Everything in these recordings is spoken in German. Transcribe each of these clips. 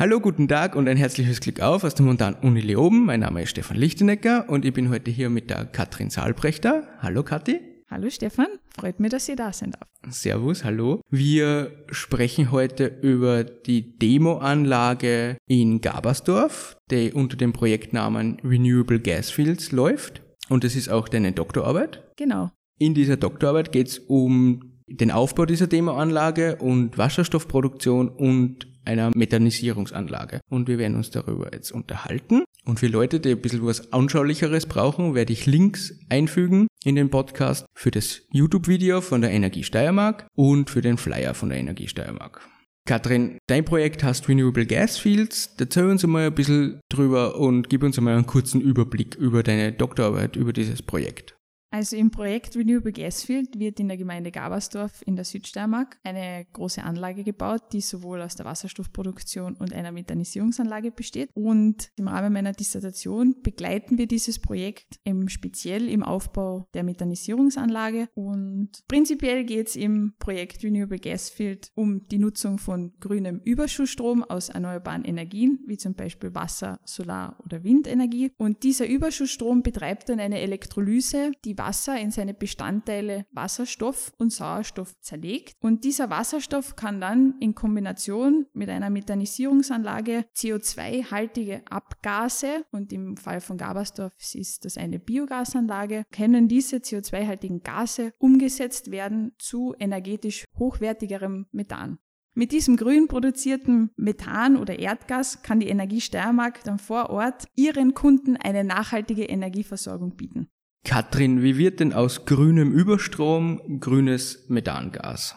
Hallo, guten Tag und ein herzliches Glück auf aus der Montan Uni Leoben. Mein Name ist Stefan Lichtenecker und ich bin heute hier mit der Katrin Saalbrechter. Hallo Kathi. Hallo Stefan, freut mich, dass ihr da sind. Servus, hallo. Wir sprechen heute über die Demoanlage in Gabersdorf, die unter dem Projektnamen Renewable Gas Fields läuft. Und das ist auch deine Doktorarbeit. Genau. In dieser Doktorarbeit geht es um den Aufbau dieser Demoanlage und Wasserstoffproduktion und einer Methanisierungsanlage. Und wir werden uns darüber jetzt unterhalten. Und für Leute, die ein bisschen was Anschaulicheres brauchen, werde ich Links einfügen in den Podcast für das YouTube-Video von der Energie Steiermark und für den Flyer von der Energie Steiermark. Katrin, dein Projekt heißt Renewable Gas Fields. Erzähl uns einmal ein bisschen drüber und gib uns einmal einen kurzen Überblick über deine Doktorarbeit, über dieses Projekt. Also im Projekt Renewable Gasfield wird in der Gemeinde Gabersdorf in der Südsteiermark eine große Anlage gebaut, die sowohl aus der Wasserstoffproduktion und einer Methanisierungsanlage besteht. Und im Rahmen meiner Dissertation begleiten wir dieses Projekt im speziell im Aufbau der Methanisierungsanlage. Und prinzipiell geht es im Projekt Renewable Gasfield um die Nutzung von grünem Überschussstrom aus erneuerbaren Energien, wie zum Beispiel Wasser, Solar- oder Windenergie. Und dieser Überschussstrom betreibt dann eine Elektrolyse, die Wasser in seine Bestandteile Wasserstoff und Sauerstoff zerlegt. Und dieser Wasserstoff kann dann in Kombination mit einer Methanisierungsanlage CO2-haltige Abgase, und im Fall von Gabersdorf ist das eine Biogasanlage, können diese CO2-haltigen Gase umgesetzt werden zu energetisch hochwertigerem Methan. Mit diesem grün produzierten Methan oder Erdgas kann die Energie Steiermark dann vor Ort ihren Kunden eine nachhaltige Energieversorgung bieten. Katrin, wie wird denn aus grünem Überstrom grünes Methangas?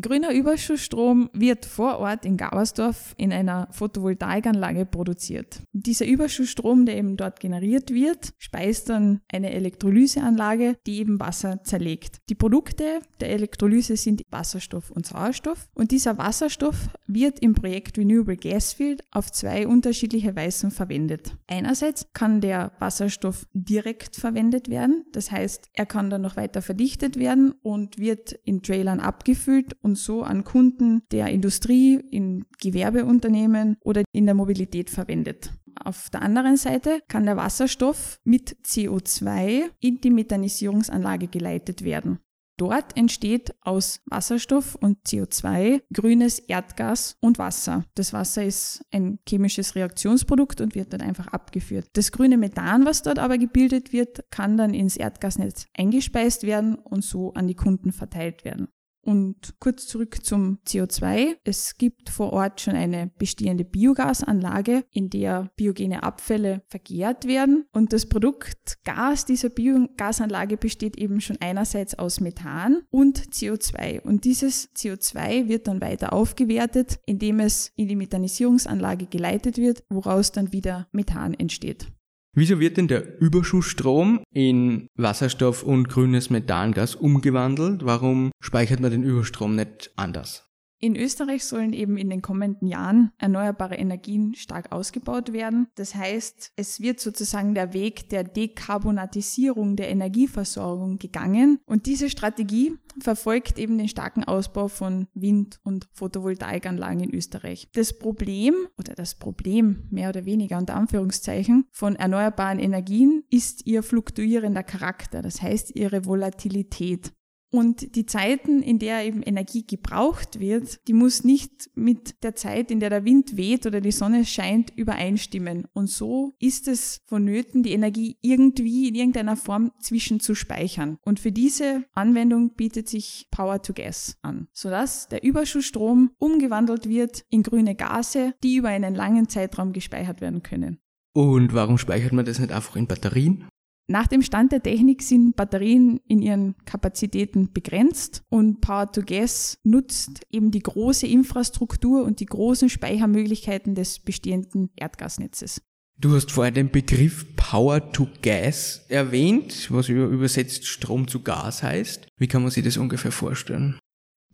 Grüner Überschussstrom wird vor Ort in Gauersdorf in einer Photovoltaikanlage produziert. Dieser Überschussstrom, der eben dort generiert wird, speist dann eine Elektrolyseanlage, die eben Wasser zerlegt. Die Produkte der Elektrolyse sind Wasserstoff und Sauerstoff und dieser Wasserstoff wird im Projekt Renewable Gas Field auf zwei unterschiedliche Weisen verwendet. Einerseits kann der Wasserstoff direkt verwendet werden, das heißt, er kann dann noch weiter verdichtet werden und wird in Trailern abgefüllt und so an Kunden der Industrie, in Gewerbeunternehmen oder in der Mobilität verwendet. Auf der anderen Seite kann der Wasserstoff mit CO2 in die Methanisierungsanlage geleitet werden. Dort entsteht aus Wasserstoff und CO2 grünes Erdgas und Wasser. Das Wasser ist ein chemisches Reaktionsprodukt und wird dann einfach abgeführt. Das grüne Methan, was dort aber gebildet wird, kann dann ins Erdgasnetz eingespeist werden und so an die Kunden verteilt werden. Und kurz zurück zum CO2. Es gibt vor Ort schon eine bestehende Biogasanlage, in der biogene Abfälle vergehrt werden. Und das Produkt Gas dieser Biogasanlage besteht eben schon einerseits aus Methan und CO2. Und dieses CO2 wird dann weiter aufgewertet, indem es in die Methanisierungsanlage geleitet wird, woraus dann wieder Methan entsteht. Wieso wird denn der Überschussstrom in Wasserstoff und grünes Methangas umgewandelt? Warum speichert man den Überstrom nicht anders? In Österreich sollen eben in den kommenden Jahren erneuerbare Energien stark ausgebaut werden. Das heißt, es wird sozusagen der Weg der Dekarbonatisierung der Energieversorgung gegangen. Und diese Strategie verfolgt eben den starken Ausbau von Wind- und Photovoltaikanlagen in Österreich. Das Problem oder das Problem mehr oder weniger unter Anführungszeichen von erneuerbaren Energien ist ihr fluktuierender Charakter, das heißt ihre Volatilität. Und die Zeiten, in der eben Energie gebraucht wird, die muss nicht mit der Zeit, in der der Wind weht oder die Sonne scheint, übereinstimmen. Und so ist es vonnöten, die Energie irgendwie in irgendeiner Form zwischenzuspeichern. Und für diese Anwendung bietet sich Power to Gas an, sodass der Überschussstrom umgewandelt wird in grüne Gase, die über einen langen Zeitraum gespeichert werden können. Und warum speichert man das nicht einfach in Batterien? Nach dem Stand der Technik sind Batterien in ihren Kapazitäten begrenzt und Power to Gas nutzt eben die große Infrastruktur und die großen Speichermöglichkeiten des bestehenden Erdgasnetzes. Du hast vorher den Begriff Power to Gas erwähnt, was übersetzt Strom zu Gas heißt. Wie kann man sich das ungefähr vorstellen?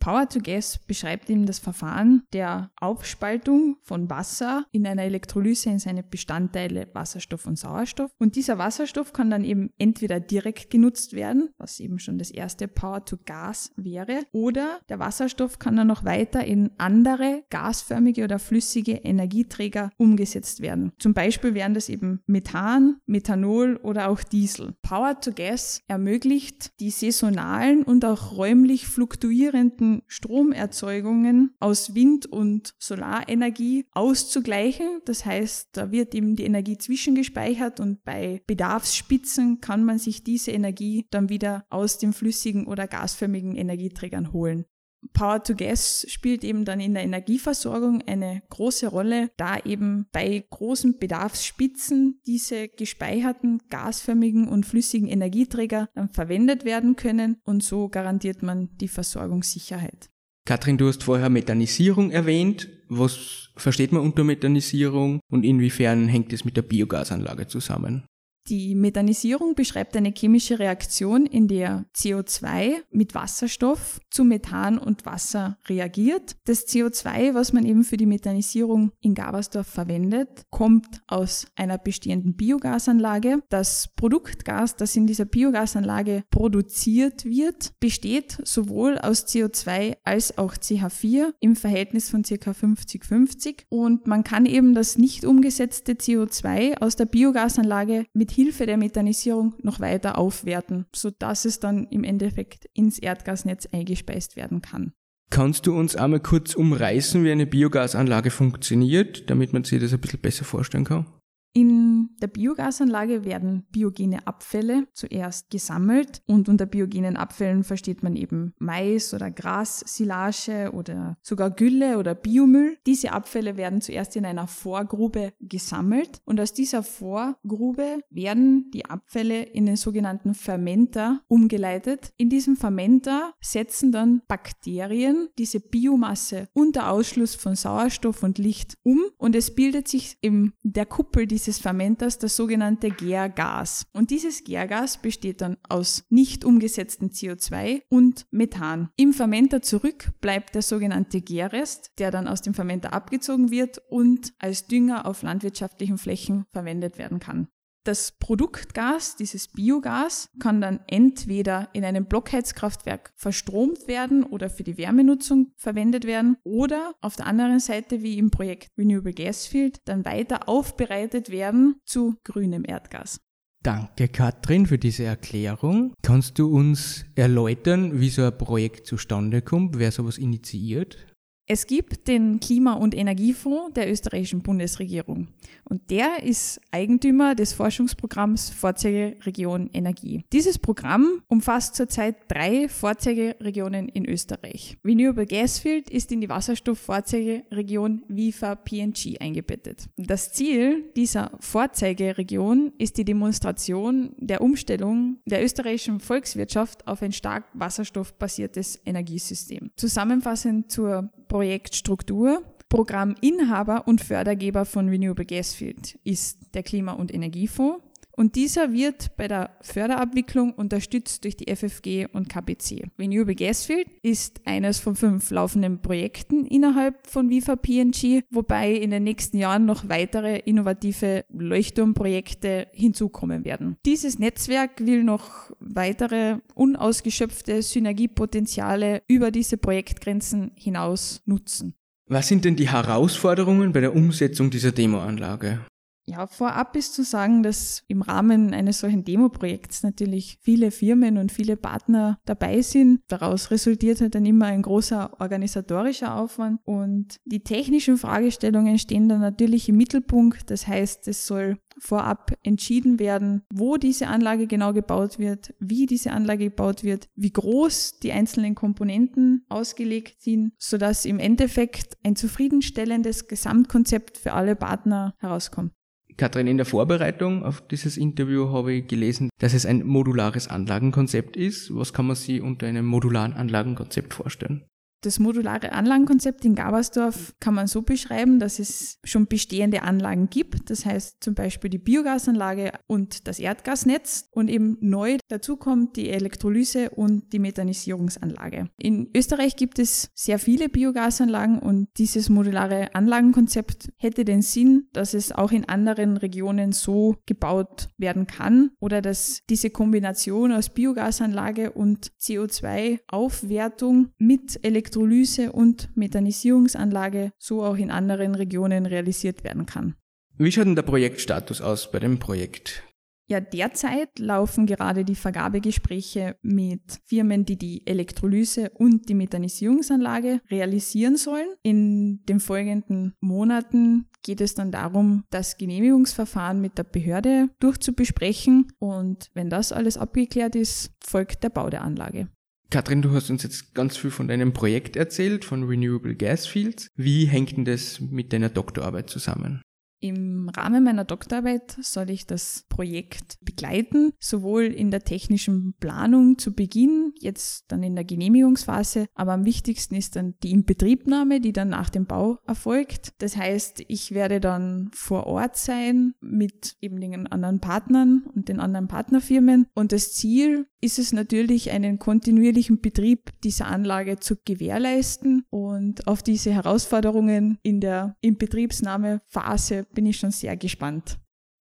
Power to Gas beschreibt eben das Verfahren der Aufspaltung von Wasser in einer Elektrolyse in seine Bestandteile Wasserstoff und Sauerstoff. Und dieser Wasserstoff kann dann eben entweder direkt genutzt werden, was eben schon das erste Power to Gas wäre, oder der Wasserstoff kann dann noch weiter in andere gasförmige oder flüssige Energieträger umgesetzt werden. Zum Beispiel wären das eben Methan, Methanol oder auch Diesel. Power to Gas ermöglicht die saisonalen und auch räumlich fluktuierenden Stromerzeugungen aus Wind- und Solarenergie auszugleichen. Das heißt, da wird eben die Energie zwischengespeichert und bei Bedarfsspitzen kann man sich diese Energie dann wieder aus den flüssigen oder gasförmigen Energieträgern holen. Power to Gas spielt eben dann in der Energieversorgung eine große Rolle, da eben bei großen Bedarfsspitzen diese gespeicherten gasförmigen und flüssigen Energieträger dann verwendet werden können und so garantiert man die Versorgungssicherheit. Katrin, du hast vorher Methanisierung erwähnt. Was versteht man unter Methanisierung und inwiefern hängt es mit der Biogasanlage zusammen? Die Methanisierung beschreibt eine chemische Reaktion, in der CO2 mit Wasserstoff zu Methan und Wasser reagiert. Das CO2, was man eben für die Methanisierung in Gabersdorf verwendet, kommt aus einer bestehenden Biogasanlage. Das Produktgas, das in dieser Biogasanlage produziert wird, besteht sowohl aus CO2 als auch CH4 im Verhältnis von ca. 50-50 und man kann eben das nicht umgesetzte CO2 aus der Biogasanlage mit Hilfe der Methanisierung noch weiter aufwerten, sodass es dann im Endeffekt ins Erdgasnetz eingespeist werden kann. Kannst du uns einmal kurz umreißen, wie eine Biogasanlage funktioniert, damit man sich das ein bisschen besser vorstellen kann? In der Biogasanlage werden biogene Abfälle zuerst gesammelt und unter biogenen Abfällen versteht man eben Mais oder Gras, Silage oder sogar Gülle oder Biomüll. Diese Abfälle werden zuerst in einer Vorgrube gesammelt und aus dieser Vorgrube werden die Abfälle in den sogenannten Fermenter umgeleitet. In diesem Fermenter setzen dann Bakterien diese Biomasse unter Ausschluss von Sauerstoff und Licht um und es bildet sich in der Kuppel dieses dieses Fermenters das sogenannte Gärgas. Und dieses Gärgas besteht dann aus nicht umgesetzten CO2 und Methan. Im Fermenter zurück bleibt der sogenannte Gärrest, der dann aus dem Fermenter abgezogen wird und als Dünger auf landwirtschaftlichen Flächen verwendet werden kann. Das Produktgas, dieses Biogas, kann dann entweder in einem Blockheizkraftwerk verstromt werden oder für die Wärmenutzung verwendet werden oder auf der anderen Seite wie im Projekt Renewable Gas Field dann weiter aufbereitet werden zu grünem Erdgas. Danke, Katrin, für diese Erklärung. Kannst du uns erläutern, wie so ein Projekt zustande kommt, wer sowas initiiert? Es gibt den Klima- und Energiefonds der österreichischen Bundesregierung und der ist Eigentümer des Forschungsprogramms Vorzeigeregion Energie. Dieses Programm umfasst zurzeit drei Vorzeigeregionen in Österreich. Renewable Gasfield ist in die Wasserstoffvorzeigeregion VIFA PNG eingebettet. Das Ziel dieser Vorzeigeregion ist die Demonstration der Umstellung der österreichischen Volkswirtschaft auf ein stark wasserstoffbasiertes Energiesystem. Zusammenfassend zur Projektstruktur. Programminhaber und Fördergeber von Renewable Gas Field ist der Klima- und Energiefonds und dieser wird bei der Förderabwicklung unterstützt durch die FFG und KPC. Renewable Gasfield ist eines von fünf laufenden Projekten innerhalb von Viva PNG, wobei in den nächsten Jahren noch weitere innovative Leuchtturmprojekte hinzukommen werden. Dieses Netzwerk will noch weitere unausgeschöpfte Synergiepotenziale über diese Projektgrenzen hinaus nutzen. Was sind denn die Herausforderungen bei der Umsetzung dieser Demoanlage? Ja, vorab ist zu sagen, dass im Rahmen eines solchen Demo-Projekts natürlich viele Firmen und viele Partner dabei sind. Daraus resultiert halt dann immer ein großer organisatorischer Aufwand und die technischen Fragestellungen stehen dann natürlich im Mittelpunkt. Das heißt, es soll vorab entschieden werden, wo diese Anlage genau gebaut wird, wie diese Anlage gebaut wird, wie groß die einzelnen Komponenten ausgelegt sind, sodass im Endeffekt ein zufriedenstellendes Gesamtkonzept für alle Partner herauskommt. Katrin, in der Vorbereitung auf dieses Interview habe ich gelesen, dass es ein modulares Anlagenkonzept ist. Was kann man sich unter einem modularen Anlagenkonzept vorstellen? Das modulare Anlagenkonzept in Gabersdorf kann man so beschreiben, dass es schon bestehende Anlagen gibt. Das heißt zum Beispiel die Biogasanlage und das Erdgasnetz und eben neu dazu kommt die Elektrolyse und die Methanisierungsanlage. In Österreich gibt es sehr viele Biogasanlagen und dieses modulare Anlagenkonzept hätte den Sinn, dass es auch in anderen Regionen so gebaut werden kann oder dass diese Kombination aus Biogasanlage und CO2-Aufwertung mit Elektrolyse Elektrolyse und Methanisierungsanlage so auch in anderen Regionen realisiert werden kann. Wie schaut denn der Projektstatus aus bei dem Projekt? Ja, derzeit laufen gerade die Vergabegespräche mit Firmen, die die Elektrolyse und die Methanisierungsanlage realisieren sollen. In den folgenden Monaten geht es dann darum, das Genehmigungsverfahren mit der Behörde durchzubesprechen und wenn das alles abgeklärt ist, folgt der Bau der Anlage. Katrin, du hast uns jetzt ganz viel von deinem Projekt erzählt, von Renewable Gas Fields. Wie hängt denn das mit deiner Doktorarbeit zusammen? Im Rahmen meiner Doktorarbeit soll ich das Projekt begleiten, sowohl in der technischen Planung zu Beginn, jetzt dann in der Genehmigungsphase, aber am wichtigsten ist dann die Inbetriebnahme, die dann nach dem Bau erfolgt. Das heißt, ich werde dann vor Ort sein mit eben den anderen Partnern und den anderen Partnerfirmen und das Ziel ist es natürlich, einen kontinuierlichen Betrieb dieser Anlage zu gewährleisten und auf diese Herausforderungen in der Inbetriebsnahmephase bin ich schon sehr gespannt.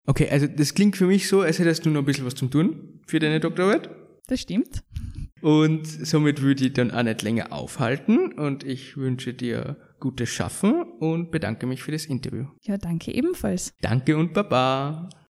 Okay, also das klingt für mich so, als hättest du noch ein bisschen was zum Tun für deine Doktorarbeit. Das stimmt. Und somit würde ich dann auch nicht länger aufhalten und ich wünsche dir gutes Schaffen und bedanke mich für das Interview. Ja, danke ebenfalls. Danke und Baba.